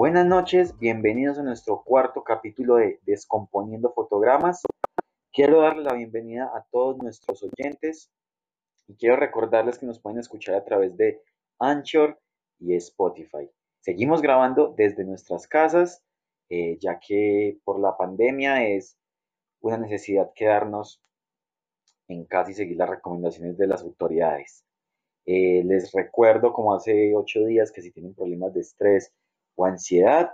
Buenas noches, bienvenidos a nuestro cuarto capítulo de Descomponiendo Fotogramas. Quiero darle la bienvenida a todos nuestros oyentes y quiero recordarles que nos pueden escuchar a través de Anchor y Spotify. Seguimos grabando desde nuestras casas, eh, ya que por la pandemia es una necesidad quedarnos en casa y seguir las recomendaciones de las autoridades. Eh, les recuerdo, como hace ocho días, que si tienen problemas de estrés o ansiedad,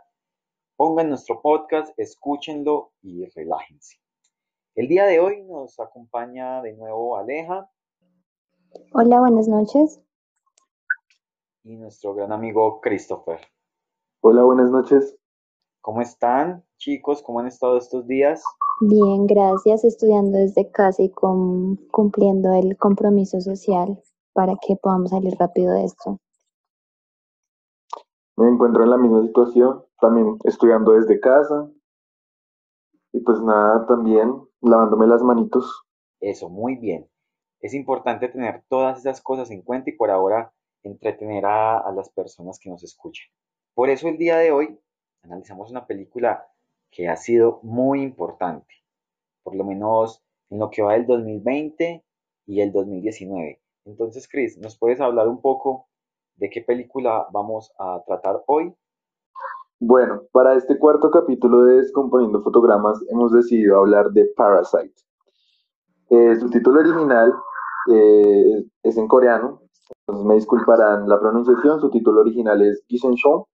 pongan nuestro podcast, escúchenlo y relájense. El día de hoy nos acompaña de nuevo Aleja. Hola, buenas noches. Y nuestro gran amigo Christopher. Hola, buenas noches. ¿Cómo están, chicos? ¿Cómo han estado estos días? Bien, gracias. Estudiando desde casa y cumpliendo el compromiso social para que podamos salir rápido de esto. Me encuentro en la misma situación, también estudiando desde casa. Y pues nada, también lavándome las manitos. Eso, muy bien. Es importante tener todas esas cosas en cuenta y por ahora entretener a, las personas que nos escuchan. Por eso el día de hoy analizamos una película que ha sido muy importante, por lo menos en lo que va del 2020 y el 2019. Entonces, Chris, ¿nos puedes hablar un poco de qué película vamos a tratar hoy? Bueno, para este cuarto capítulo de Descomponiendo Fotogramas hemos decidido hablar de Parasite. Eh, su título original eh, es en coreano, entonces me disculparán la pronunciación, su título original es Gisenshon,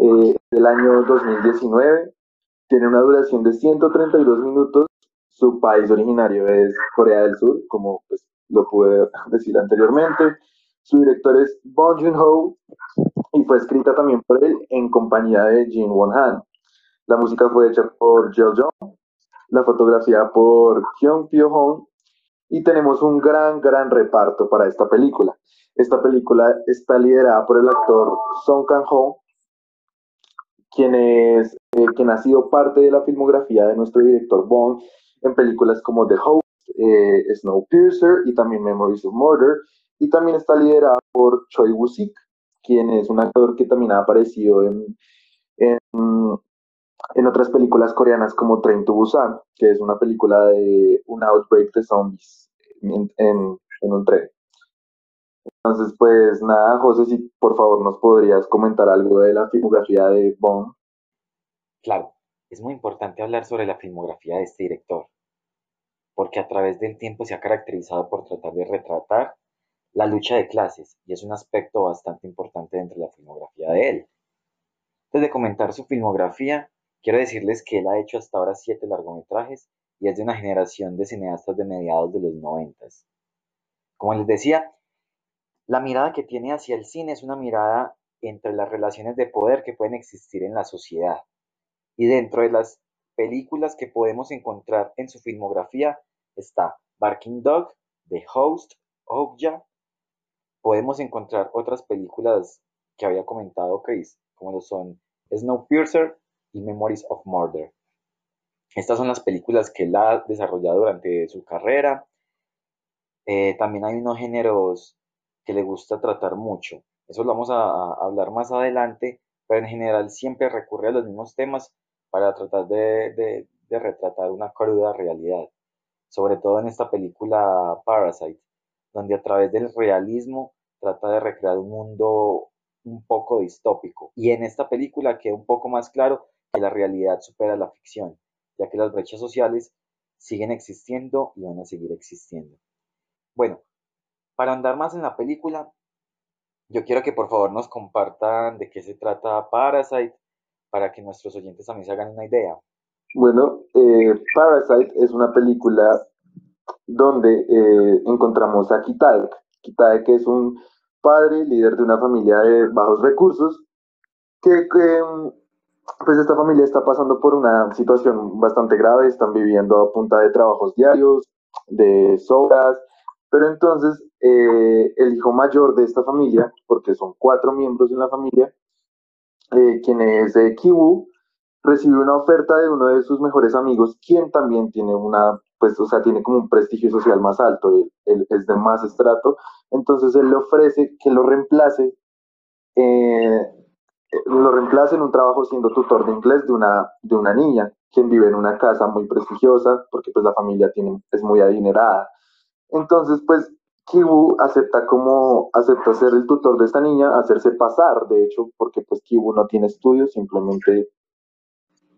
eh, del año 2019, tiene una duración de 132 minutos, su país originario es Corea del Sur, como pues, lo pude decir anteriormente, su director es Bong Joon-ho y fue escrita también por él en compañía de Jin Won-han. La música fue hecha por Jel Jong, la fotografía por Kyung Pyo-hong y tenemos un gran, gran reparto para esta película. Esta película está liderada por el actor Song Kang-ho, quien, es, eh, ha sido parte de la filmografía de nuestro director Bond en películas como The Host, eh, Snowpiercer y también Memories of Murder. Y también está liderada por Choi Woo-sik, quien es un actor que también ha aparecido en, en, otras películas coreanas como Train to Busan, que es una película de un outbreak de zombies en, en, en un tren. Entonces, pues nada, José, si por favor nos podrías comentar algo de la filmografía de Bond. Claro, es muy importante hablar sobre la filmografía de este director, porque a través del tiempo se ha caracterizado por tratar de retratar la lucha de clases y es un aspecto bastante importante dentro de la filmografía de él. Antes de comentar su filmografía, quiero decirles que él ha hecho hasta ahora siete largometrajes y es de una generación de cineastas de mediados de los noventas. Como les decía, la mirada que tiene hacia el cine es una mirada entre las relaciones de poder que pueden existir en la sociedad. Y dentro de las películas que podemos encontrar en su filmografía está Barking Dog, The Host, Okja, podemos encontrar otras películas que había comentado Chris, como lo son Snowpiercer y Memories of Murder. Estas son las películas que él ha desarrollado durante su carrera. Eh, también hay unos géneros que le gusta tratar mucho. Eso lo vamos a, hablar más adelante, pero en general siempre recurre a los mismos temas para tratar de, de retratar una cruda realidad. Sobre todo en esta película Parasite, donde a través del realismo trata de recrear un mundo un poco distópico. Y en esta película queda un poco más claro que la realidad supera la ficción, ya que las brechas sociales siguen existiendo y van a seguir existiendo. Bueno, para andar más en la película, yo quiero que por favor nos compartan de qué se trata Parasite para que nuestros oyentes también se hagan una idea. Bueno, eh, Parasite es una película donde eh, encontramos a Kitaek. Kitaek es un padre, líder de una familia de bajos recursos, que, pues esta familia está pasando por una situación bastante grave, están viviendo a punta de trabajos diarios, de sobras, pero entonces eh, el hijo mayor de esta familia, porque son cuatro miembros en la familia, eh, quien es eh, Kiwu, recibe una oferta de uno de sus mejores amigos, quien también tiene una pues, o sea, tiene como un prestigio social más alto, él, es de más estrato, entonces él le ofrece que lo reemplace, eh, lo reemplaza en un trabajo siendo tutor de inglés de una, de una niña, quien vive en una casa muy prestigiosa, porque pues la familia tiene, es muy adinerada. Entonces, pues Kibu acepta como, acepta ser el tutor de esta niña, hacerse pasar, de hecho, porque pues Kibu no tiene estudios, simplemente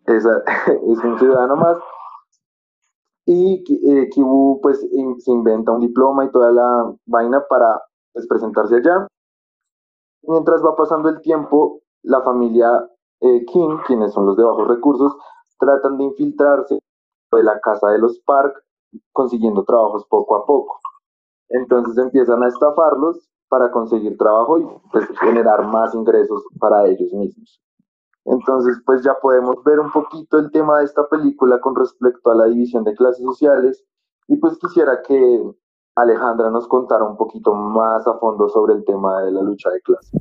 es, es un ciudadano más. Y eh, Kibu pues se inventa un diploma y toda la vaina para pues, presentarse allá. Mientras va pasando el tiempo, la familia eh, quienes son los de bajos recursos, tratan de infiltrarse de la casa de los Park, consiguiendo trabajos poco a poco. Entonces empiezan a estafarlos para conseguir trabajo y pues, generar más ingresos para ellos mismos. Entonces, pues ya podemos ver un poquito el tema de esta película con respecto a la división de clases sociales y pues quisiera que Alejandra nos contara un poquito más a fondo sobre el tema de la lucha de clases.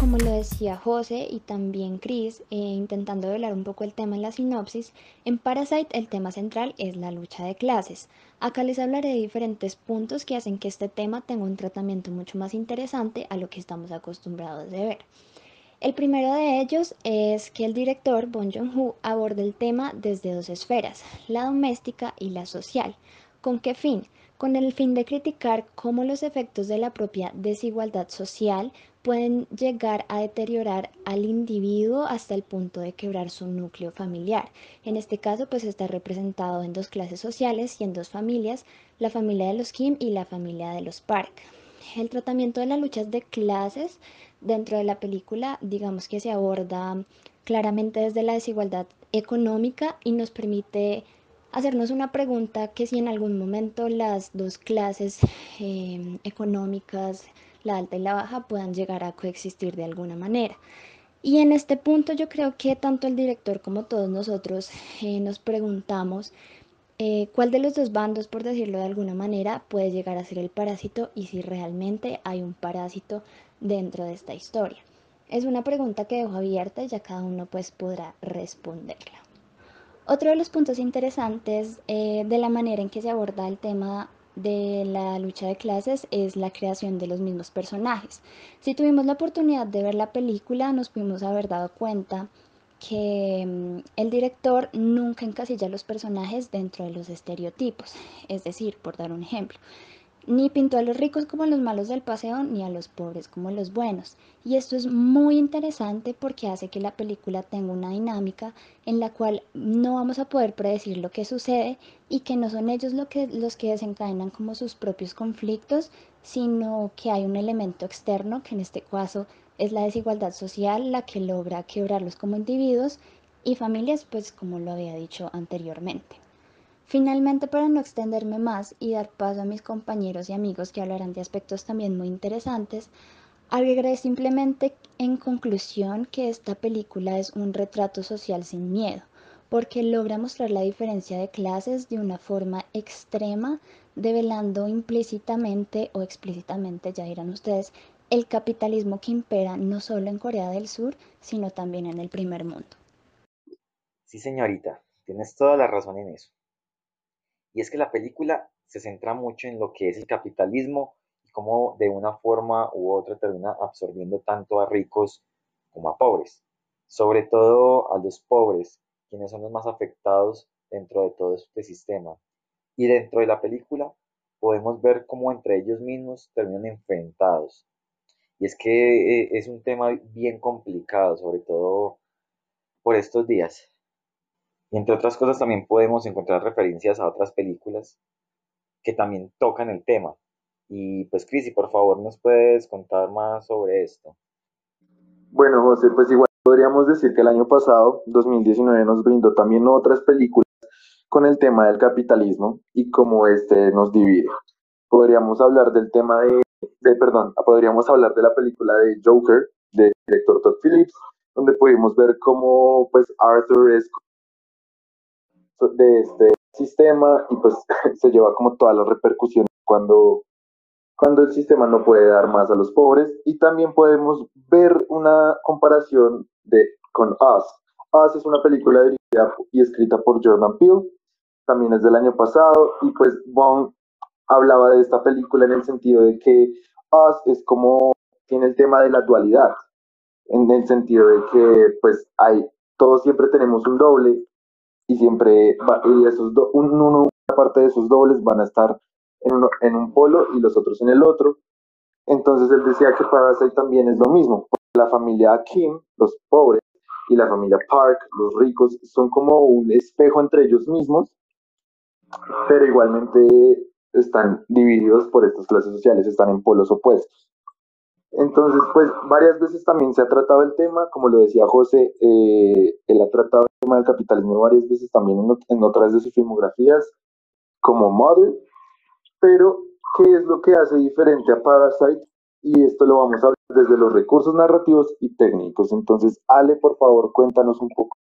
Como lo decía José y también Chris, eh, intentando hablar un poco el tema en la sinopsis, en Parasite el tema central es la lucha de clases. Acá les hablaré de diferentes puntos que hacen que este tema tenga un tratamiento mucho más interesante a lo que estamos acostumbrados de ver. El primero de ellos es que el director Bon Joon-ho aborda el tema desde dos esferas, la doméstica y la social. ¿Con qué fin? Con el fin de criticar cómo los efectos de la propia desigualdad social pueden llegar a deteriorar al individuo hasta el punto de quebrar su núcleo familiar. En este caso, pues está representado en dos clases sociales y en dos familias, la familia de los Kim y la familia de los Park. El tratamiento de las luchas de clases dentro de la película, digamos que se aborda claramente desde la desigualdad económica y nos permite hacernos una pregunta que si en algún momento las dos clases eh, económicas la alta y la baja puedan llegar a coexistir de alguna manera. Y en este punto yo creo que tanto el director como todos nosotros eh, nos preguntamos eh, cuál de los dos bandos, por decirlo de alguna manera, puede llegar a ser el parásito y si realmente hay un parásito dentro de esta historia. Es una pregunta que dejo abierta y ya cada uno pues podrá responderla. Otro de los puntos interesantes eh, de la manera en que se aborda el tema de la lucha de clases es la creación de los mismos personajes. Si tuvimos la oportunidad de ver la película, nos pudimos haber dado cuenta que mm, el director nunca encasilla los personajes dentro de los estereotipos. Es decir, por dar un ejemplo, ni pintó a los ricos como los malos del paseo, ni a los pobres como los buenos. Y esto es muy interesante porque hace que la película tenga una dinámica en la cual no vamos a poder predecir lo que sucede y que no son ellos lo que, los que desencadenan como sus propios conflictos, sino que hay un elemento externo, que en este caso es la desigualdad social, la que logra quebrarlos como individuos y familias, pues como lo había dicho anteriormente. Finalmente, para no extenderme más y dar paso a mis compañeros y amigos que hablarán de aspectos también muy interesantes, agregaré simplemente en conclusión que esta película es un retrato social sin miedo, porque logra mostrar la diferencia de clases de una forma extrema, develando implícitamente o explícitamente, ya dirán ustedes, el capitalismo que impera no solo en Corea del Sur, sino también en el primer mundo. Sí, señorita, tienes toda la razón en eso. Y es que la película se centra mucho en lo que es el capitalismo y cómo de una forma u otra termina absorbiendo tanto a ricos como a pobres. Sobre todo a los pobres, quienes son los más afectados dentro de todo este sistema. Y dentro de la película podemos ver cómo entre ellos mismos terminan enfrentados. Y es que eh, es un tema bien complicado, sobre todo por estos días. Y entre otras cosas también podemos encontrar referencias a otras películas que también tocan el tema. Y pues Cris, por favor nos puedes contar más sobre esto. Bueno, José, pues igual podríamos decir que el año pasado, 2019, nos brindó también otras películas con el tema del capitalismo y cómo este nos divide. Podríamos hablar del tema de, de perdón, podríamos hablar de la película de Joker, del director Todd Phillips, donde pudimos ver cómo pues Arthur es de este sistema y pues se lleva como todas las repercusiones cuando, cuando el sistema no puede dar más a los pobres y también podemos ver una comparación de, con Us. Us es una película dirigida y escrita por Jordan Peele, también es del año pasado y pues Bond hablaba de esta película en el sentido de que Us es como tiene el tema de la dualidad, en el sentido de que pues hay, todos siempre tenemos un doble y siempre y esos una parte de esos dobles van a estar en, en un polo y los otros en el otro. Entonces él decía que Parasite también es lo mismo. La familia Kim, los pobres, y la familia Park, los ricos, son como un espejo entre ellos mismos, pero igualmente están divididos por estas clases sociales, están en polos opuestos. Entonces, pues varias veces también se ha tratado el tema, como lo decía José, eh, él ha tratado el tema del capitalismo varias veces también en, otras de sus filmografías, como Mother, pero ¿qué es lo que hace diferente a Parasite? Y esto lo vamos a ver desde los recursos narrativos y técnicos. Entonces, Ale, por favor, cuéntanos un poco.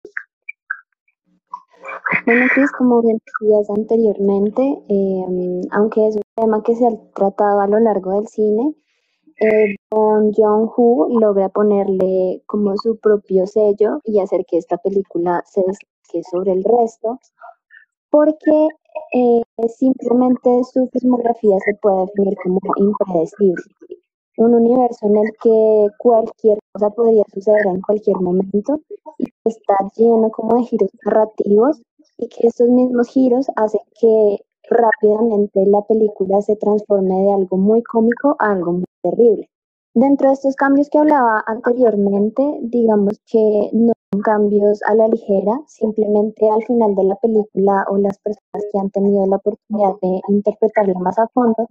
Bueno, Cris, como bien decías anteriormente, eh, aunque es un tema que se ha tratado a lo largo del cine, eh, Don John Hu logra ponerle como su propio sello y hacer que esta película se destaque sobre el resto, porque eh, simplemente su filmografía se puede definir como impredecible. Un universo en el que cualquier cosa podría suceder en cualquier momento y está lleno como de giros narrativos y que estos mismos giros hacen que rápidamente la película se transforme de algo muy cómico a algo muy terrible. Dentro de estos cambios que hablaba anteriormente, digamos que no son cambios a la ligera, simplemente al final de la película o las personas que han tenido la oportunidad de interpretarla más a fondo,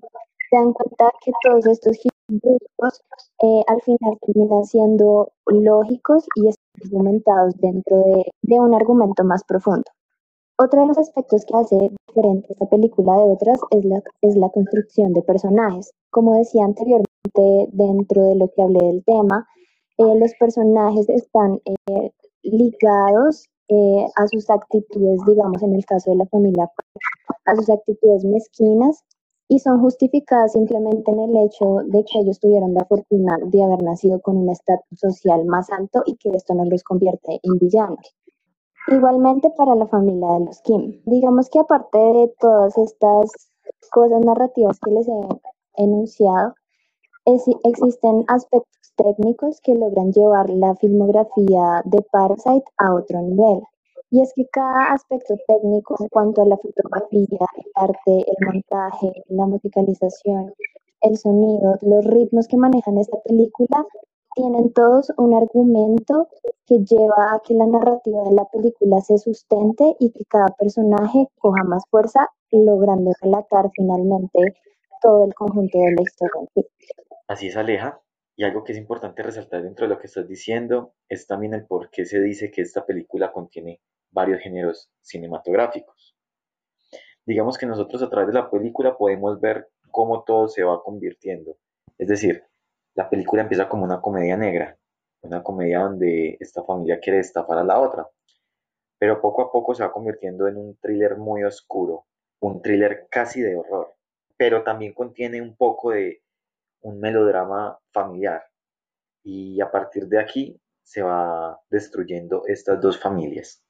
se dan cuenta que todos estos giros bruscos eh, al final terminan siendo lógicos y argumentados dentro de, de un argumento más profundo. Otro de los aspectos que hace diferente esta película de otras es la, es la construcción de personajes. Como decía anteriormente, dentro de lo que hablé del tema, eh, los personajes están eh, ligados eh, a sus actitudes, digamos en el caso de la familia, a sus actitudes mezquinas y son justificadas simplemente en el hecho de que ellos tuvieron la fortuna de haber nacido con un estatus social más alto y que esto no los convierte en villanos. Igualmente para la familia de los Kim. Digamos que aparte de todas estas cosas narrativas que les he enunciado, existen aspectos técnicos que logran llevar la filmografía de Parasite a otro nivel. Y es que cada aspecto técnico en cuanto a la fotografía, el arte, el montaje, la musicalización, el sonido, los ritmos que manejan esta película tienen todos un argumento que lleva a que la narrativa de la película se sustente y que cada personaje coja más fuerza, logrando relatar finalmente todo el conjunto de la historia. Así es, Aleja. Y algo que es importante resaltar dentro de lo que estás diciendo es también el por qué se dice que esta película contiene varios géneros cinematográficos. Digamos que nosotros a través de la película podemos ver cómo todo se va convirtiendo. Es decir, la película empieza como una comedia negra, una comedia donde esta familia quiere estafar a la otra, pero poco a poco se va convirtiendo en un thriller muy oscuro, un thriller casi de horror, pero también contiene un poco de un melodrama familiar. Y a partir de aquí se va destruyendo estas dos familias.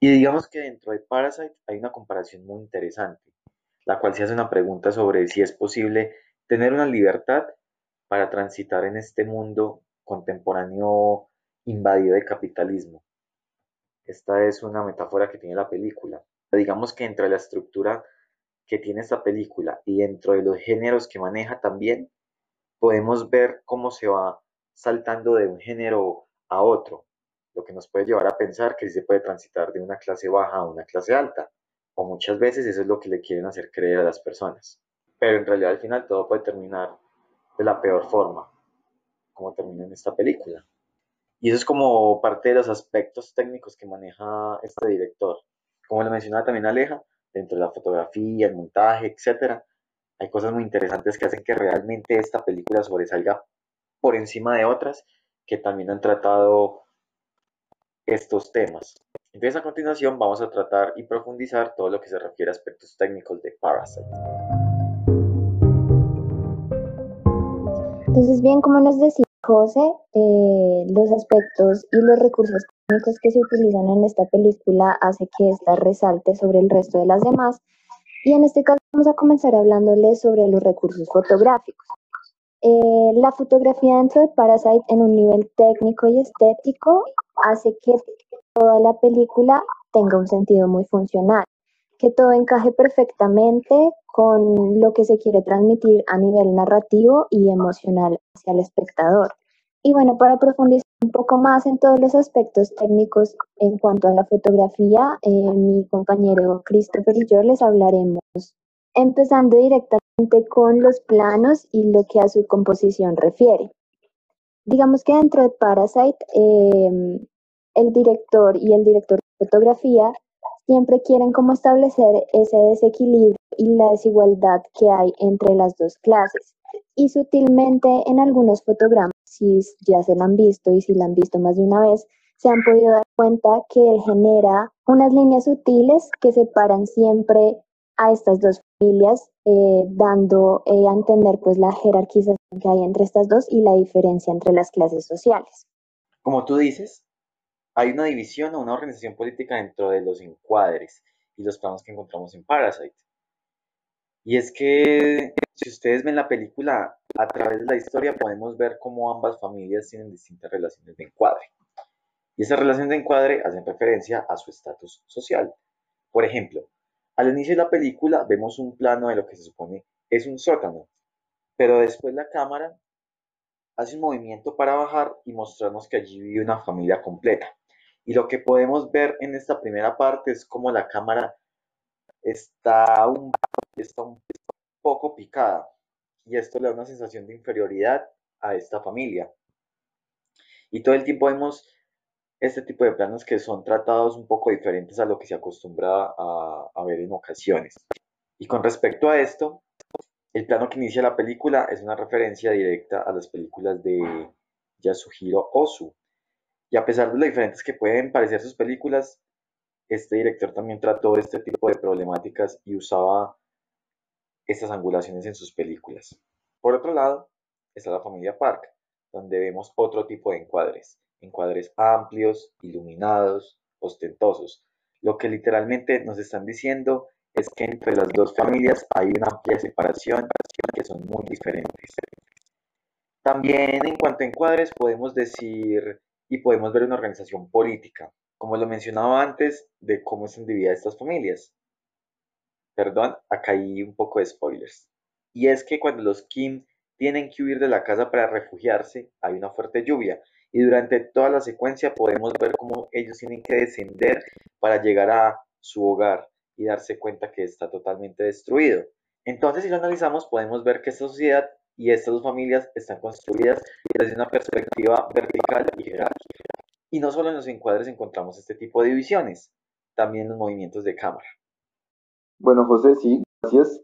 Y digamos que dentro de Parasite hay una comparación muy interesante, la cual se hace una pregunta sobre si es posible tener una libertad para transitar en este mundo contemporáneo invadido de capitalismo. Esta es una metáfora que tiene la película. Digamos que entre la estructura que tiene esta película y dentro de los géneros que maneja también, podemos ver cómo se va saltando de un género a otro, lo que nos puede llevar a pensar que se puede transitar de una clase baja a una clase alta, o muchas veces eso es lo que le quieren hacer creer a las personas. Pero en realidad al final todo puede terminar de la peor forma, como termina en esta película. Y eso es como parte de los aspectos técnicos que maneja este director. Como le mencionaba también Aleja, dentro de la fotografía, el montaje, etcétera, hay cosas muy interesantes que hacen que realmente esta película sobresalga por encima de otras que también han tratado estos temas. Entonces a continuación vamos a tratar y profundizar todo lo que se refiere a aspectos técnicos de Parasite. Entonces, bien, como nos decía José, eh, los aspectos y los recursos técnicos que se utilizan en esta película hace que ésta resalte sobre el resto de las demás. Y en este caso vamos a comenzar hablándoles sobre los recursos fotográficos. Eh, la fotografía dentro de Parasite en un nivel técnico y estético hace que toda la película tenga un sentido muy funcional, que todo encaje perfectamente con lo que se quiere transmitir a nivel narrativo y emocional hacia el espectador. Y bueno, para profundizar un poco más en todos los aspectos técnicos en cuanto a la fotografía, eh, mi compañero Christopher y yo les hablaremos, empezando directamente con los planos y lo que a su composición refiere. Digamos que dentro de Parasite, em, el director y el director de fotografía siempre quieren como establecer ese desequilibrio y la desigualdad que hay entre las dos clases. Y sutilmente en algunos fotogramas, si ya se lo han visto y si lo han visto más de una vez, se han podido dar cuenta que él genera unas líneas sutiles que separan siempre a estas dos familias, eh, dando eh, a entender pues la jerarquización que hay entre estas dos y la diferencia entre las clases sociales. Como tú dices, hay una división o una organización política dentro de los encuadres y los planos que encontramos en Parasite. Y es que si ustedes ven la película, a través de la historia podemos ver cómo ambas familias tienen distintas relaciones de encuadre. Y esas relaciones de encuadre hacen referencia a su estatus social. Por ejemplo, al inicio de la película vemos un plano de lo que se supone es un sótano, pero después la cámara hace un movimiento para bajar y mostrarnos que allí vive una familia completa. Y lo que podemos ver en esta primera parte es como la cámara está un, está un poco picada y esto le da una sensación de inferioridad a esta familia. Y todo el tiempo vemos este tipo de planos que son tratados un poco diferentes a lo que se acostumbra a, a ver en ocasiones. Y con respecto a esto, el plano que inicia la película es una referencia directa a las películas de Yasuhiro Ozu, y a pesar de lo diferentes que pueden parecer sus películas, este director también trató este tipo de problemáticas y usaba estas angulaciones en sus películas. Por otro lado, está la familia Park, donde vemos otro tipo de encuadres, encuadres amplios, iluminados, ostentosos. Lo que literalmente nos están diciendo es que entre las dos familias hay una amplia separación que son muy diferentes. También en cuanto a encuadres podemos decir y podemos ver una organización política, como lo mencionaba antes, de cómo están divididas estas familias. Perdón, acá hay un poco de spoilers. Y es que cuando los Kim tienen que huir de la casa para refugiarse, hay una fuerte lluvia. Y durante toda la secuencia podemos ver cómo ellos tienen que descender para llegar a su hogar y darse cuenta que está totalmente destruido. Entonces, si lo analizamos, podemos ver que esta sociedad y estas dos familias están construidas desde una perspectiva vertical y jerárquica. Y no solo en los encuadres encontramos este tipo de divisiones, también los movimientos de cámara. Bueno, José, sí, gracias.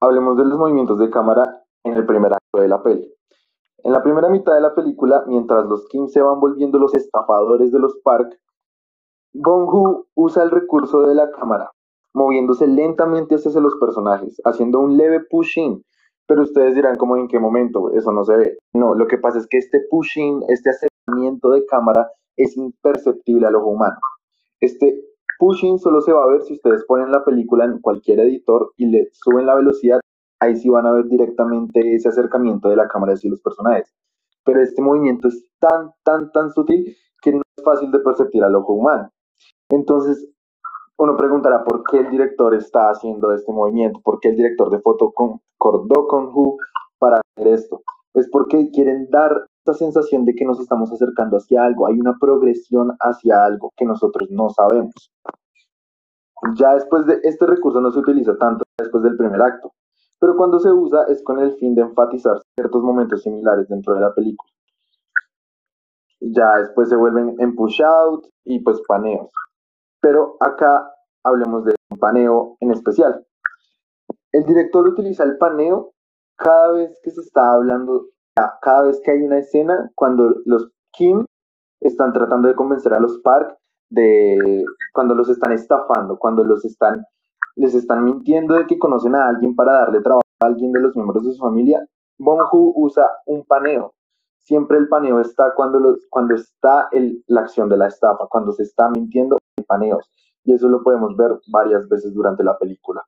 Hablemos de los movimientos de cámara en el primer acto de la peli. En la primera mitad de la película, mientras los Kim se van volviendo los estafadores de los Park, Gong-Hu usa el recurso de la cámara, moviéndose lentamente hacia los personajes, haciendo un leve push-in pero ustedes dirán, como en qué momento? Eso no se ve. No, lo que pasa es que este pushing, este acercamiento de cámara es imperceptible al ojo humano. Este pushing solo se va a ver si ustedes ponen la película en cualquier editor y le suben la velocidad. Ahí sí van a ver directamente ese acercamiento de la cámara hacia los personajes. Pero este movimiento es tan, tan, tan sutil que no es fácil de percibir al ojo humano. Entonces, uno preguntará por qué el director está haciendo este movimiento, por qué el director de foto concordó con Who para hacer esto. Es porque quieren dar esta sensación de que nos estamos acercando hacia algo, hay una progresión hacia algo que nosotros no sabemos. Ya después de este recurso no se utiliza tanto después del primer acto, pero cuando se usa es con el fin de enfatizar ciertos momentos similares dentro de la película. Ya después se vuelven en push out y pues paneos. Pero acá hablemos de un paneo en especial. El director utiliza el paneo cada vez que se está hablando, cada vez que hay una escena, cuando los Kim están tratando de convencer a los Park de cuando los están estafando, cuando los están les están mintiendo de que conocen a alguien para darle trabajo a alguien de los miembros de su familia. Bonju usa un paneo. Siempre el paneo está cuando, cuando está el, la acción de la estafa, cuando se está mintiendo paneos. Y eso lo podemos ver varias veces durante la película.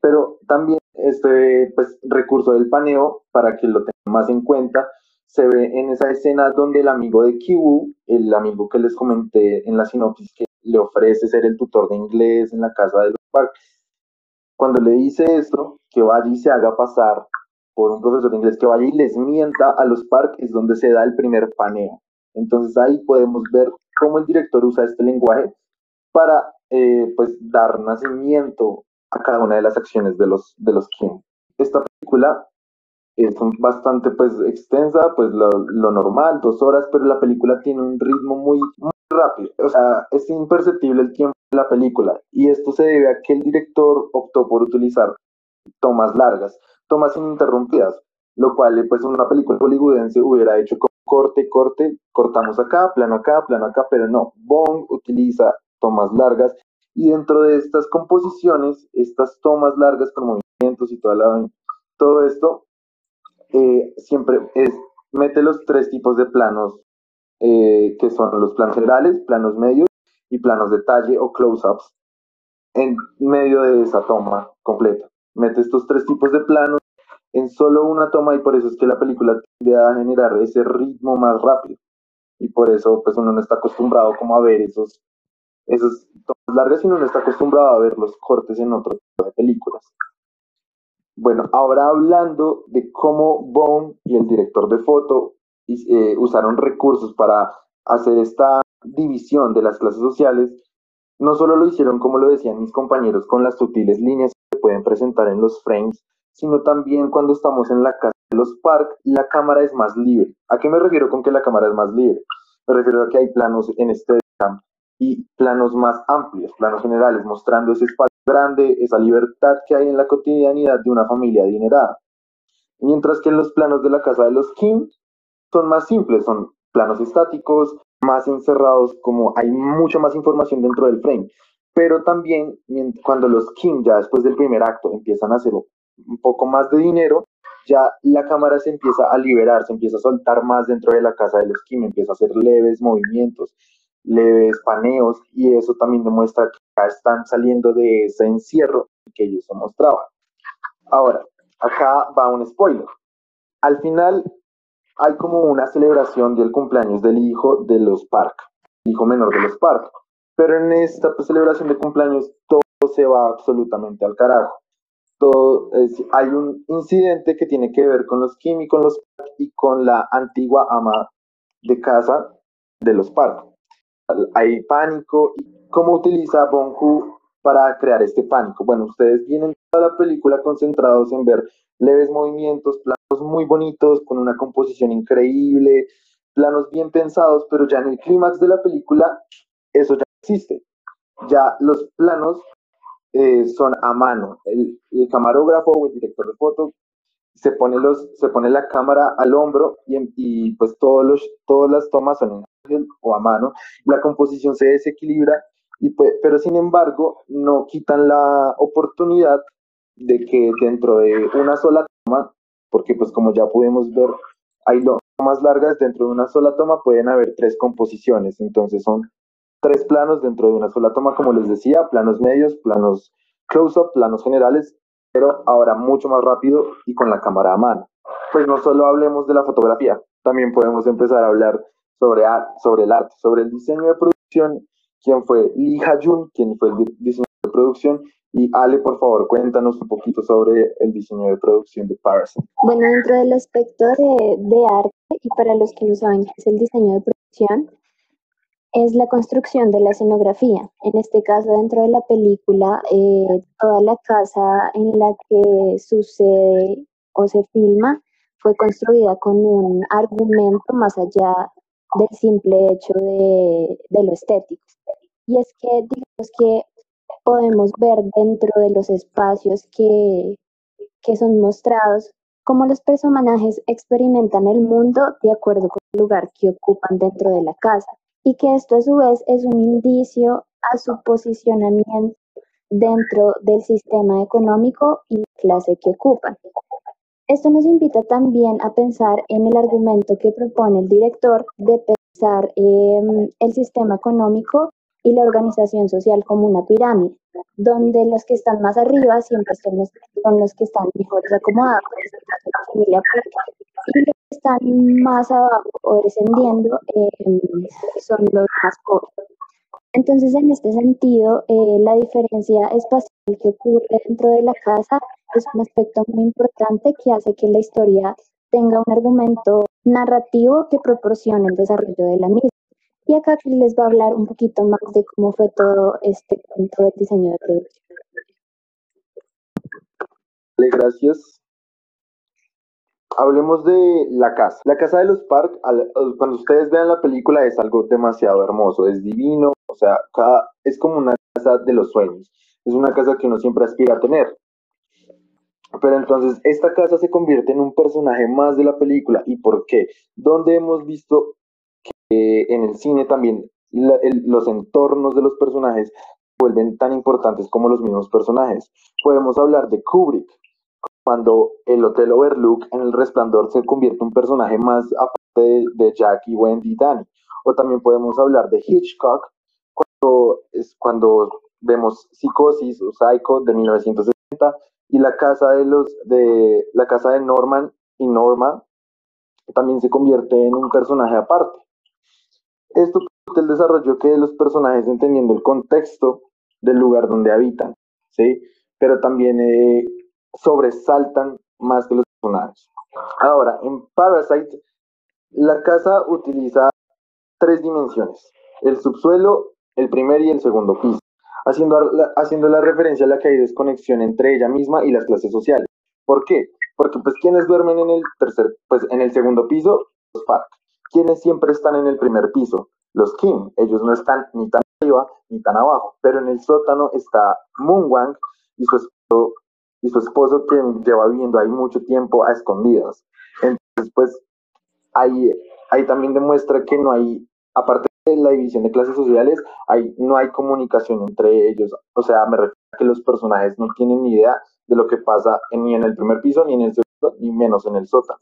Pero también este pues, recurso del paneo, para que lo tengan más en cuenta, se ve en esa escena donde el amigo de Kiwu, el amigo que les comenté en la sinopsis, que le ofrece ser el tutor de inglés en la casa de los parques, cuando le dice esto, que vaya y se haga pasar por un profesor de inglés, que vaya y les mienta a los parques, es donde se da el primer paneo. Entonces ahí podemos ver cómo el director usa este lenguaje para eh, pues dar nacimiento a cada una de las acciones de los, de los Kim. Esta película es bastante pues extensa, pues lo, normal, dos horas, pero la película tiene un ritmo muy, muy rápido, o sea, es imperceptible el tiempo de la película y esto se debe a que el director optó por utilizar tomas largas, tomas ininterrumpidas, lo cual pues una película hollywoodense hubiera hecho como corte, corte, cortamos acá, plano acá, plano acá, pero no, Bond utiliza tomas largas y dentro de estas composiciones, estas tomas largas con movimientos y todo esto, eh, siempre mete los tres tipos de planos eh, que son los planos generales, planos medios y planos de talle o close-ups en medio de esa toma completa. Mete estos tres tipos de planos en solo una toma y por eso es que la película tiende a generar ese ritmo más rápido. Y por eso pues uno no está acostumbrado como a ver esos, esos tomas largas, sino no está acostumbrado a ver los cortes en otro tipo de películas. Bueno, ahora hablando de cómo Bone y el director de foto eh, usaron recursos para hacer esta división de las clases sociales, no solo lo hicieron como lo decían mis compañeros con las sutiles líneas que pueden presentar en los frames, sino también cuando estamos en la casa de los parks, la cámara es más libre. ¿A qué me refiero con que la cámara es más libre? Me refiero a que hay planos en este y planos más amplios, planos generales, mostrando ese espacio grande, esa libertad que hay en la cotidianidad de una familia adinerada. Mientras que los planos de la casa de los Kim son más simples, son planos estáticos, más encerrados, como hay mucha más información dentro del frame. Pero también cuando los Kim ya después del primer acto empiezan a hacer un poco más de dinero, ya la cámara se empieza a liberar, se empieza a soltar más dentro de la casa de los Kim, empieza a hacer leves movimientos, leves paneos y eso también demuestra que ya están saliendo de ese encierro que ellos se mostraban. Ahora, acá va un spoiler. Al final hay como una celebración del cumpleaños del hijo de los Park, el hijo menor de los Park. Pero en esta celebración de cumpleaños todo se va absolutamente al carajo. Todo hay un incidente que tiene que ver con los Kim y con los Park y con la antigua ama de casa de los Park hay pánico. ¿Cómo utiliza Bonju para crear este pánico? Bueno, ustedes vienen toda la película concentrados en ver leves movimientos, planos muy bonitos, con una composición increíble, planos bien pensados, pero ya en el clímax de la película eso ya existe. Ya los planos eh, son a mano. El, camarógrafo o el director de foto se pone, los, se pone la cámara al hombro y, y pues todos los, todas las tomas son o a mano, la composición se desequilibra, y pues, pero sin embargo no quitan la oportunidad de que dentro de una sola toma, porque pues como ya pudimos ver, hay tomas largas, dentro de una sola toma pueden haber tres composiciones, entonces son tres planos dentro de una sola toma, como les decía, planos medios, planos close-up, planos generales, pero ahora mucho más rápido y con la cámara a mano. Pues no solo hablemos de la fotografía, también podemos empezar a hablar sobre, sobre el arte, sobre el diseño de producción, quién fue Lee Ha-jun, quién fue el diseño de producción, y Ale, por favor, cuéntanos un poquito sobre el diseño de producción de Parasite. Bueno, dentro del aspecto de, de arte, y para los que no saben qué es el diseño de producción, es la construcción de la escenografía. En este caso, dentro de la película, eh, toda la casa en la que sucede o se filma fue construida con un argumento más allá del simple hecho de, lo estético. Y es que, digamos que podemos ver dentro de los espacios que, que son mostrados cómo los personajes experimentan el mundo de acuerdo con el lugar que ocupan dentro de la casa y que esto a su vez es un indicio a su posicionamiento dentro del sistema económico y clase que ocupan. Esto nos invita también a pensar en el argumento que propone el director de pensar em, el sistema económico y la organización social como una pirámide, donde los que están más arriba siempre son los, los que están mejor acomodados, la familia y los que están más abajo o descendiendo eh, son los más pobres. Entonces, en este sentido, eh, la diferencia espacial que ocurre dentro de la casa es un aspecto muy importante que hace que la historia tenga un argumento narrativo que proporcione el desarrollo de la misma. Y acá les va a hablar un poquito más de cómo fue todo este punto del diseño de producción. Gracias. Hablemos de la casa. La casa de los Park, cuando ustedes vean la película, es algo demasiado hermoso, es divino, o sea, es como una casa de los sueños. Es una casa que uno siempre aspira a tener. Pero entonces esta casa se convierte en un personaje más de la película. ¿Y por qué? Donde hemos visto que en el cine también los entornos de los personajes vuelven tan importantes como los mismos personajes. Podemos hablar de Kubrick, cuando el Hotel Overlook en El Resplandor se convierte en un personaje más aparte de, Jackie, Wendy y Danny. O también podemos hablar de Hitchcock, cuando, es cuando vemos Psicosis o Psycho de 1970 y la casa de los de la casa de Norman y Norma también se convierte en un personaje aparte. Esto el desarrollo que los personajes entendiendo el contexto del lugar donde habitan, ¿sí? Pero también eh, sobresaltan más que los personajes. Ahora, en Parasite, la casa utiliza tres dimensiones, el subsuelo, el primer y el segundo piso haciendo haciendo la referencia a la que hay desconexión entre ella misma y las clases sociales. ¿Por qué? Porque pues quienes duermen en el tercer, pues en el segundo piso, los Park. Quienes siempre están en el primer piso, los Kim. Ellos no están ni tan arriba ni tan abajo, pero en el sótano está Moonwang y su esposo, y su esposo quien lleva viviendo ahí mucho tiempo a escondidas. Entonces, pues ahí, ahí también demuestra que no hay, aparte la división de clases sociales, hay, no hay comunicación entre ellos. O sea, me refiero a que los personajes no tienen ni idea de lo que pasa ni en el primer piso, ni en el segundo, ni menos en el sótano.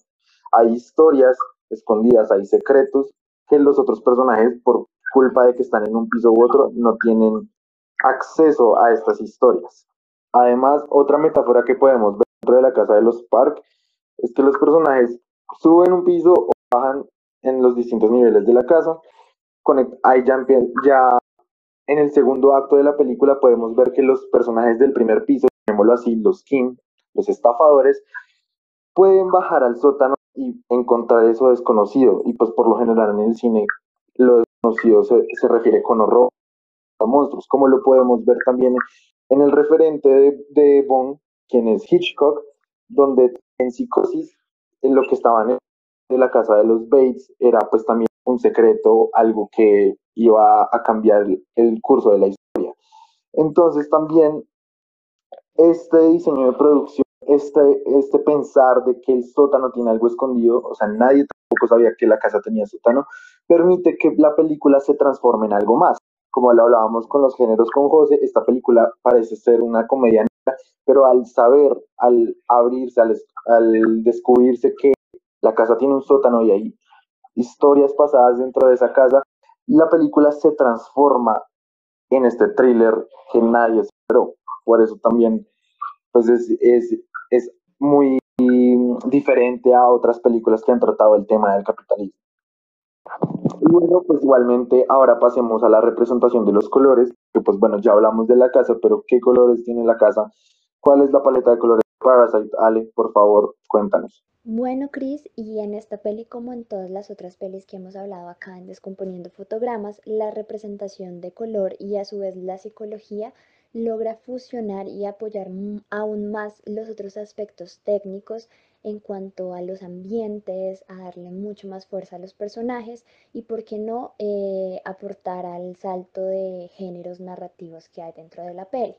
Hay historias escondidas, hay secretos que los otros personajes, por culpa de que están en un piso u otro, no tienen acceso a estas historias. Además, otra metáfora que podemos ver dentro de la casa de los Park es que los personajes suben un piso o bajan en los distintos niveles de la casa ahí ya, ya en el segundo acto de la película podemos ver que los personajes del primer piso, llamémoslo así, los Kim, los estafadores, pueden bajar al sótano y encontrar eso desconocido. Y pues por lo general en el cine lo desconocido se, se refiere con horror a monstruos, como lo podemos ver también en el referente de, de Bond, quien es Hitchcock, donde en Psicosis, en lo que estaban de la casa de los Bates era pues también un secreto, algo que iba a cambiar el curso de la historia. Entonces también este diseño de producción, este, este pensar de que el sótano tiene algo escondido, o sea, nadie tampoco sabía que la casa tenía sótano, permite que la película se transforme en algo más. Como lo hablábamos con los géneros con José, esta película parece ser una comedia negra, pero al saber, al abrirse, al, al descubrirse que la casa tiene un sótano y hay historias pasadas dentro de esa casa. La película se transforma en este thriller que nadie esperó. Por eso también pues es, es, es muy diferente a otras películas que han tratado el tema del capitalismo. Bueno, pues igualmente ahora pasemos a la representación de los colores, que pues bueno, ya hablamos de la casa, pero ¿qué colores tiene la casa? ¿Cuál es la paleta de colores de Parasite? Ale, por favor, cuéntanos. Bueno, Chris, y en esta peli como en todas las otras pelis que hemos hablado acá en Descomponiendo Fotogramas, la representación de color y a su vez la psicología logra fusionar y apoyar aún más los otros aspectos técnicos en cuanto a los ambientes, a darle mucho más fuerza a los personajes y, por qué no, eh, aportar al salto de géneros narrativos que hay dentro de la peli.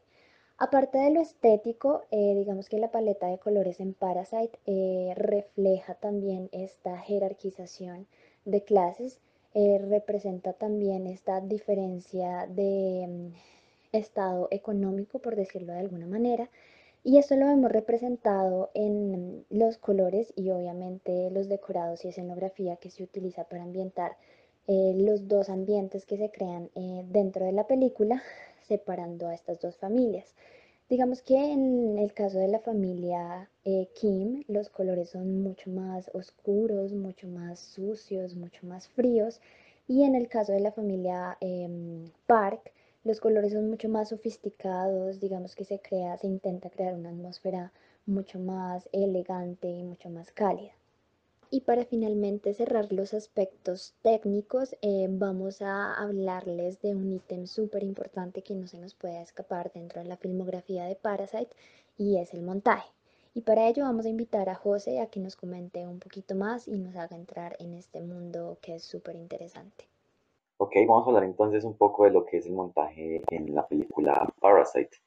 Aparte de lo estético, eh, digamos que la paleta de colores en Parasite eh, refleja también esta jerarquización de clases, eh, representa también esta diferencia de mm, estado económico, por decirlo de alguna manera, y esto lo hemos representado en mm, los colores y obviamente los decorados y escenografía que se utiliza para ambientar eh, los dos ambientes que se crean eh, dentro de la película, separando a estas dos familias. Digamos que en el caso de la familia eh, Kim, los colores son mucho más oscuros, mucho más sucios, mucho más fríos. Y en el caso de la familia em, Park, los colores son mucho más sofisticados, digamos que se crea, se intenta crear una atmósfera mucho más elegante y mucho más cálida. Y para finalmente cerrar los aspectos técnicos, eh, vamos a hablarles de un ítem súper importante que no se nos puede escapar dentro de la filmografía de Parasite y es el montaje. Y para ello vamos a invitar a José a que nos comente un poquito más y nos haga entrar en este mundo que es súper interesante. Ok, vamos a hablar entonces un poco de lo que es el montaje en la película Parasite.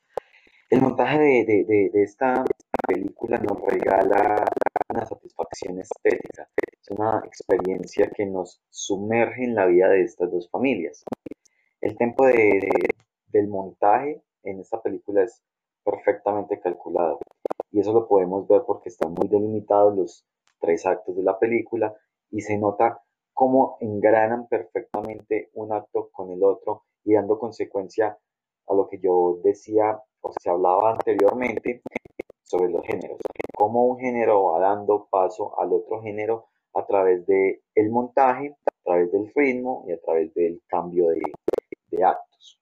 El montaje de, esta película nos regala una satisfacción estética, es una experiencia que nos sumerge en la vida de estas dos familias. El tiempo del montaje en esta película es perfectamente calculado y eso lo podemos ver porque están muy delimitados los tres actos de la película y se nota cómo engranan perfectamente un acto con el otro y dando consecuencia a lo que yo decía o se hablaba anteriormente sobre los géneros, cómo un género va dando paso al otro género a través del el montaje, a través del ritmo y a través del cambio de, de actos.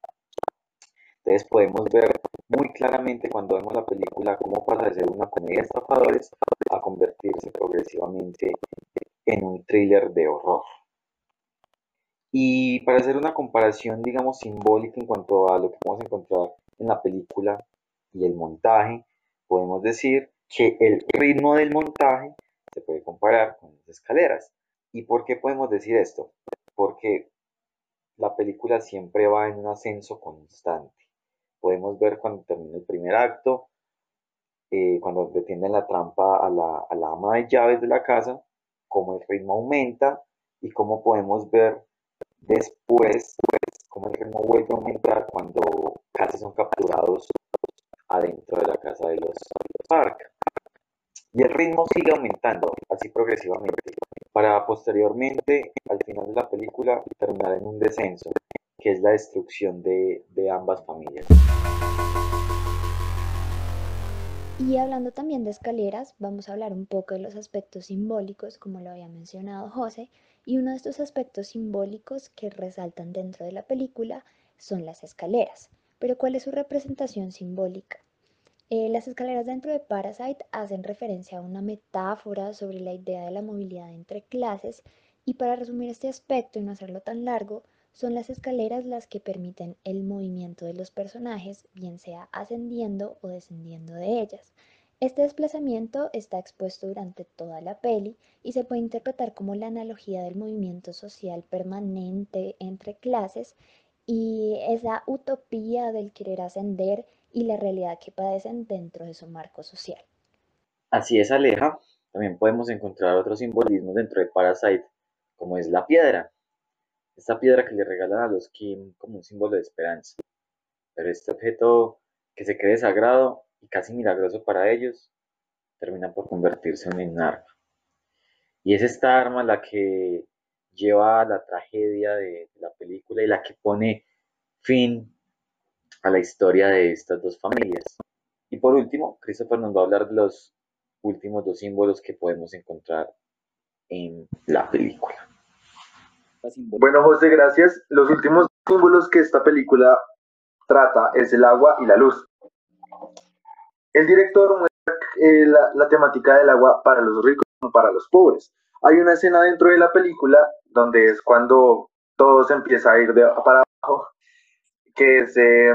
Entonces podemos ver muy claramente cuando vemos la película cómo pasa de ser una comedia de estafadores a convertirse progresivamente en un thriller de horror. Y para hacer una comparación, digamos, simbólica en cuanto a lo que podemos encontrar en la película y el montaje, podemos decir que el ritmo del montaje se puede comparar con las escaleras. ¿Y por qué podemos decir esto? Porque la película siempre va en un ascenso constante. Podemos ver cuando termina el primer acto, eh, cuando detienen la trampa a la, a la ama de llaves de la casa, cómo el ritmo aumenta y cómo podemos ver después cómo el ritmo vuelve a aumentar cuando casi son capturados adentro de la casa de los, Park. Y el ritmo sigue aumentando, así progresivamente, para posteriormente, al final de la película, terminar en un descenso, que es la destrucción de, ambas familias. Y hablando también de escaleras, vamos a hablar un poco de los aspectos simbólicos, como lo había mencionado José, y uno de estos aspectos simbólicos que resaltan dentro de la película son las escaleras. Pero ¿cuál es su representación simbólica? Eh, las escaleras dentro de Parasite hacen referencia a una metáfora sobre la idea de la movilidad entre clases y para resumir este aspecto y no hacerlo tan largo, son las escaleras las que permiten el movimiento de los personajes, bien sea ascendiendo o descendiendo de ellas. Este desplazamiento está expuesto durante toda la peli y se puede interpretar como la analogía del movimiento social permanente entre clases y esa utopía del querer ascender y la realidad que padecen dentro de su marco social. Así es, Aleja. También podemos encontrar otros simbolismos dentro de Parasite, como es la piedra, esta piedra que le regalan a los Kim como un símbolo de esperanza. Pero este objeto que se cree sagrado y casi milagroso para ellos, termina por convertirse en un arma. Y es esta arma la que lleva a la tragedia de la película y la que pone fin a la historia de estas dos familias. Y por último, Christopher nos va a hablar de los últimos dos símbolos que podemos encontrar en la película. Bueno, José, gracias. Los últimos símbolos que esta película trata es el agua y la luz. El director muestra eh, la, temática del agua para los ricos como para los pobres. Hay una escena dentro de la película donde es cuando todo se empieza a ir de para abajo, que, se,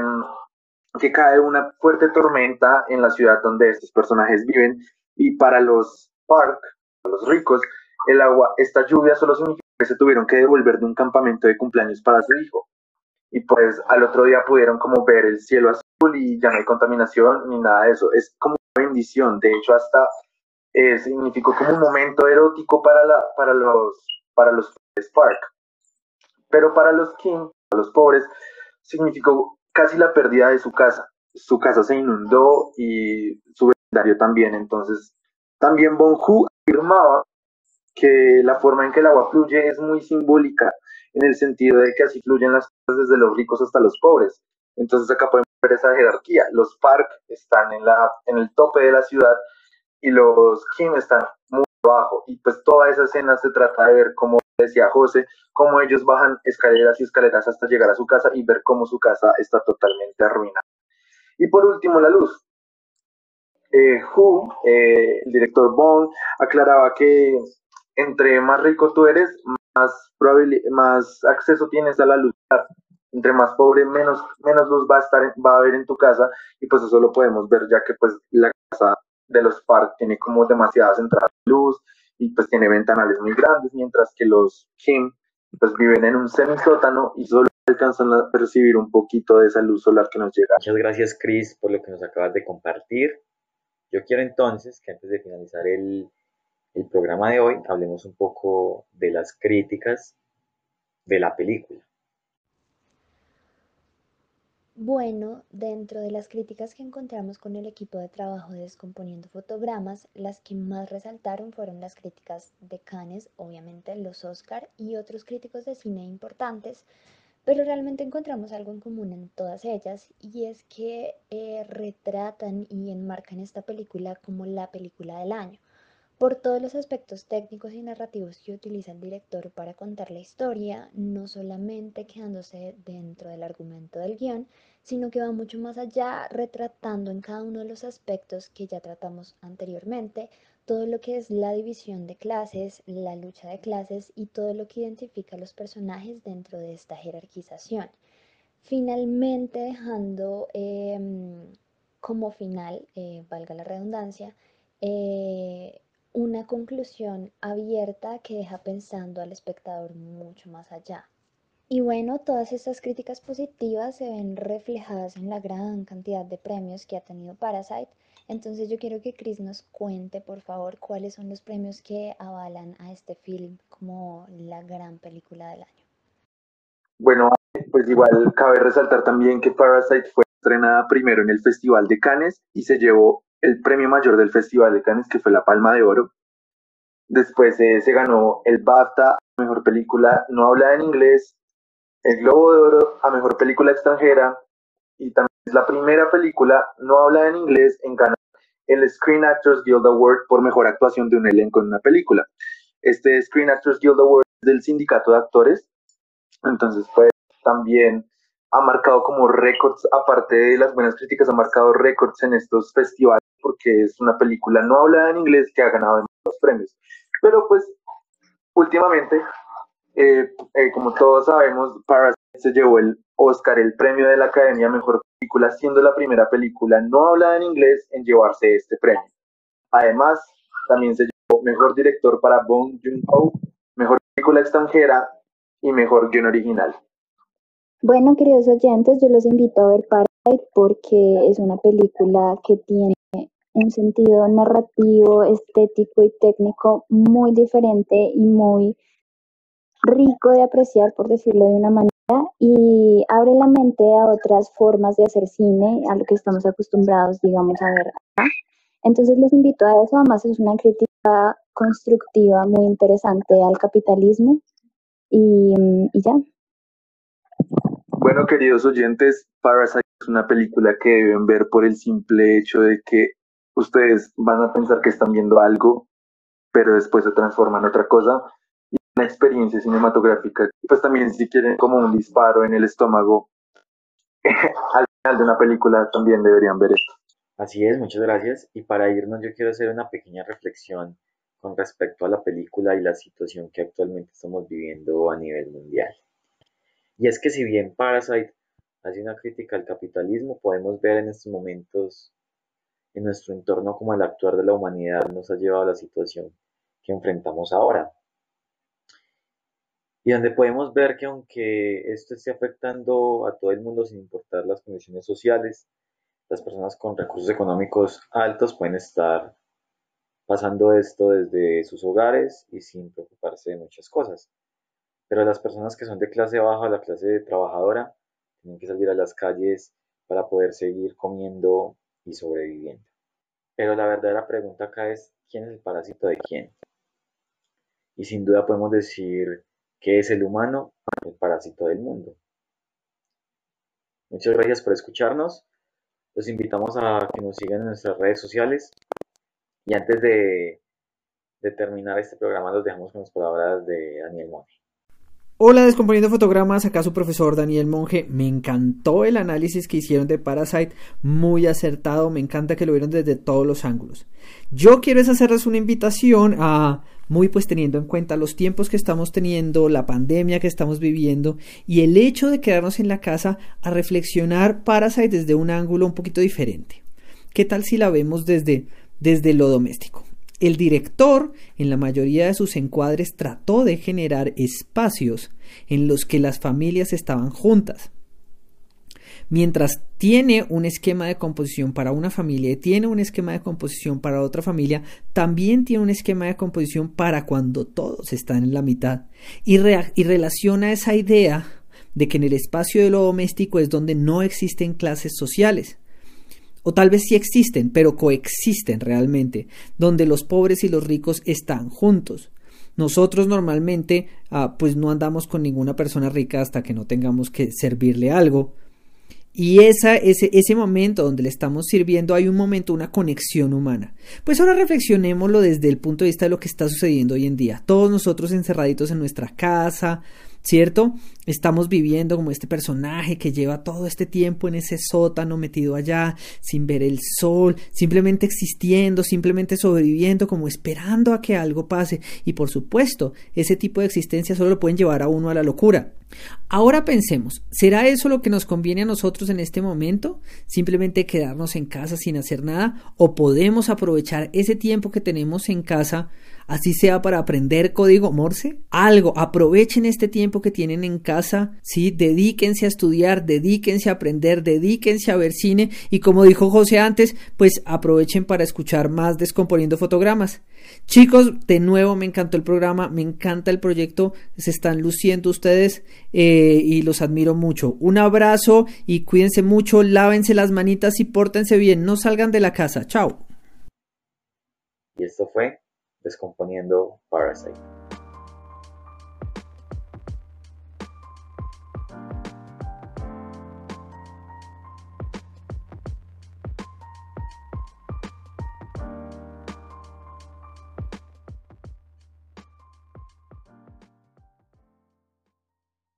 que cae una fuerte tormenta en la ciudad donde estos personajes viven y para los Park, los ricos, el agua, esta lluvia solo significa se tuvieron que devolver de un campamento de cumpleaños para su hijo. Y pues al otro día pudieron como ver el cielo azul y ya no hay contaminación ni nada de eso. Es como una bendición. De hecho, hasta eh, significó como un momento erótico para, la, para los, para los Spark. Pero para los King, para los pobres, significó casi la pérdida de su casa. Su casa se inundó y su vecindario también. Entonces, también Bonju afirmaba que la forma en que el agua fluye es muy simbólica, en el sentido de que así fluyen las cosas desde los ricos hasta los pobres. Entonces acá podemos ver esa jerarquía. Los Park están en, la, en el tope de la ciudad y los Kim están muy abajo. Y pues toda esa escena se trata de ver, como decía José, cómo ellos bajan escaleras y escaleras hasta llegar a su casa y ver cómo su casa está totalmente arruinada. Y por último, la luz. Eh, Hu, eh, el director Bond, aclaraba que entre más rico tú eres, más, más acceso tienes a la luz. Entre más pobre, menos, menos luz va a, estar, va a haber en tu casa y pues eso lo podemos ver ya que pues la casa de los Park tiene como demasiadas entradas de luz y pues tiene ventanales muy grandes, mientras que los Kim pues viven en un semisótano y solo alcanzan a percibir un poquito de esa luz solar que nos llega. Muchas gracias Chris por lo que nos acabas de compartir. Yo quiero entonces que antes de finalizar el, el programa de hoy hablemos un poco de las críticas de la película. Bueno, dentro de las críticas que encontramos con el equipo de trabajo de Descomponiendo Fotogramas, las que más resaltaron fueron las críticas de Cannes, obviamente los Oscar y otros críticos de cine importantes, pero realmente encontramos algo en común en todas ellas y es que eh, retratan y enmarcan esta película como la película del año por todos los aspectos técnicos y narrativos que utiliza el director para contar la historia, no solamente quedándose dentro del argumento del guion, sino que va mucho más allá, retratando en cada uno de los aspectos que ya tratamos anteriormente, todo lo que es la división de clases, la lucha de clases y todo lo que identifica a los personajes dentro de esta jerarquización. Finalmente, dejando em, como final, eh, valga la redundancia, eh, una conclusión abierta que deja pensando al espectador mucho más allá. Y bueno, todas estas críticas positivas se ven reflejadas en la gran cantidad de premios que ha tenido Parasite. Entonces yo quiero que Chris nos cuente, por favor, cuáles son los premios que avalan a este film como la gran película del año. Bueno, pues igual cabe resaltar también que Parasite fue estrenada primero en el Festival de Cannes y se llevó el premio mayor del Festival de Cannes, que fue la Palma de Oro. Después eh, se ganó el BAFTA a Mejor Película No Hablada en Inglés, el Globo de Oro a Mejor Película Extranjera y también es la primera película no hablada en inglés en ganar el Screen Actors Guild Award por mejor actuación de un elenco en una película. Este Screen Actors Guild Award es del sindicato de actores, entonces pues también ha marcado como récords, aparte de las buenas críticas, ha marcado récords en estos festivales porque es una película no hablada en inglés que ha ganado los premios. Pero pues últimamente, eh, eh, como todos sabemos, Parasite se llevó el Oscar, el premio de la Academia Mejor Película, siendo la primera película no hablada en inglés en llevarse este premio. Además, también se llevó Mejor Director para Bong Joon-ho, Mejor Película Extranjera y Mejor Guión Original. Bueno, queridos oyentes, yo los invito a ver Parasite porque es una película que tiene un sentido narrativo, estético y técnico muy diferente y muy rico de apreciar, por decirlo de una manera, y abre la mente a otras formas de hacer cine, a lo que estamos acostumbrados, digamos, a ver Entonces los invito a eso, además es una crítica constructiva muy interesante al capitalismo. Y ya. Bueno, queridos oyentes, Parasite es una película que deben ver por el simple hecho de que ustedes van a pensar que están viendo algo, pero después se transforma en otra cosa. Y una experiencia cinematográfica, pues también si quieren como un disparo en el estómago, al final de una película también deberían ver esto. Así es, muchas gracias. Y para irnos yo quiero hacer una pequeña reflexión con respecto a la película y la situación que actualmente estamos viviendo a nivel mundial. Y es que si bien Parasite hace una crítica al capitalismo, podemos ver en estos momentos en nuestro entorno como el actuar de la humanidad nos ha llevado a la situación que enfrentamos ahora. Y donde podemos ver que aunque esto esté afectando a todo el mundo sin importar las condiciones sociales, las personas con recursos económicos altos pueden estar pasando esto desde sus hogares y sin preocuparse de muchas cosas. Pero las personas que son de clase baja, la clase trabajadora, tienen que salir a las calles para poder seguir comiendo y sobreviviendo. Pero la verdadera pregunta acá es, ¿quién es el parásito de quién? y sin duda podemos decir que es el humano el parásito del mundo. Muchas gracias por escucharnos. Los invitamos a que nos sigan en nuestras redes sociales. Y antes de, terminar este programa, los dejamos con las palabras de Daniel Monge. Hola, Descomponiendo Fotogramas, acá su profesor Daniel Monge. Me encantó el análisis que hicieron de Parasite, muy acertado, me encanta que lo vieron desde todos los ángulos. Yo quiero es hacerles una invitación a, muy pues teniendo en cuenta los tiempos que estamos teniendo, la pandemia que estamos viviendo y el hecho de quedarnos en la casa a reflexionar Parasite desde un ángulo un poquito diferente. ¿Qué tal si la vemos desde, desde lo doméstico? El director, en la mayoría de sus encuadres, trató de generar espacios en los que las familias estaban juntas. Mientras tiene un esquema de composición para una familia y tiene un esquema de composición para otra familia, también tiene un esquema de composición para cuando todos están en la mitad. Y, relaciona esa idea de que en el espacio de lo doméstico es donde no existen clases sociales o tal vez sí existen, pero coexisten realmente, donde los pobres y los ricos están juntos. Nosotros normalmente ah, pues no andamos con ninguna persona rica hasta que no tengamos que servirle algo. Y esa, ese, ese momento donde le estamos sirviendo hay un momento, una conexión humana. Pues ahora reflexionémoslo desde el punto de vista de lo que está sucediendo hoy en día. Todos nosotros encerraditos en nuestra casa, ¿cierto? Estamos viviendo como este personaje que lleva todo este tiempo en ese sótano metido allá, sin ver el sol, simplemente existiendo, simplemente sobreviviendo, como esperando a que algo pase. Y por supuesto, ese tipo de existencia solo lo pueden llevar a uno a la locura. Ahora pensemos, ¿será eso lo que nos conviene a nosotros en este momento? ¿Simplemente quedarnos en casa sin hacer nada? ¿O podemos aprovechar ese tiempo que tenemos en casa así sea para aprender código Morse, algo, aprovechen este tiempo que tienen en casa, sí, dedíquense a estudiar, dedíquense a aprender, dedíquense a ver cine y como dijo José antes, pues aprovechen para escuchar más Descomponiendo Fotogramas. Chicos, de nuevo me encantó el programa, me encanta el proyecto, se están luciendo ustedes eh, y los admiro mucho. Un abrazo y cuídense mucho, lávense las manitas y pórtense bien, no salgan de la casa. Chao. Y esto fue descomponiendo Parasite.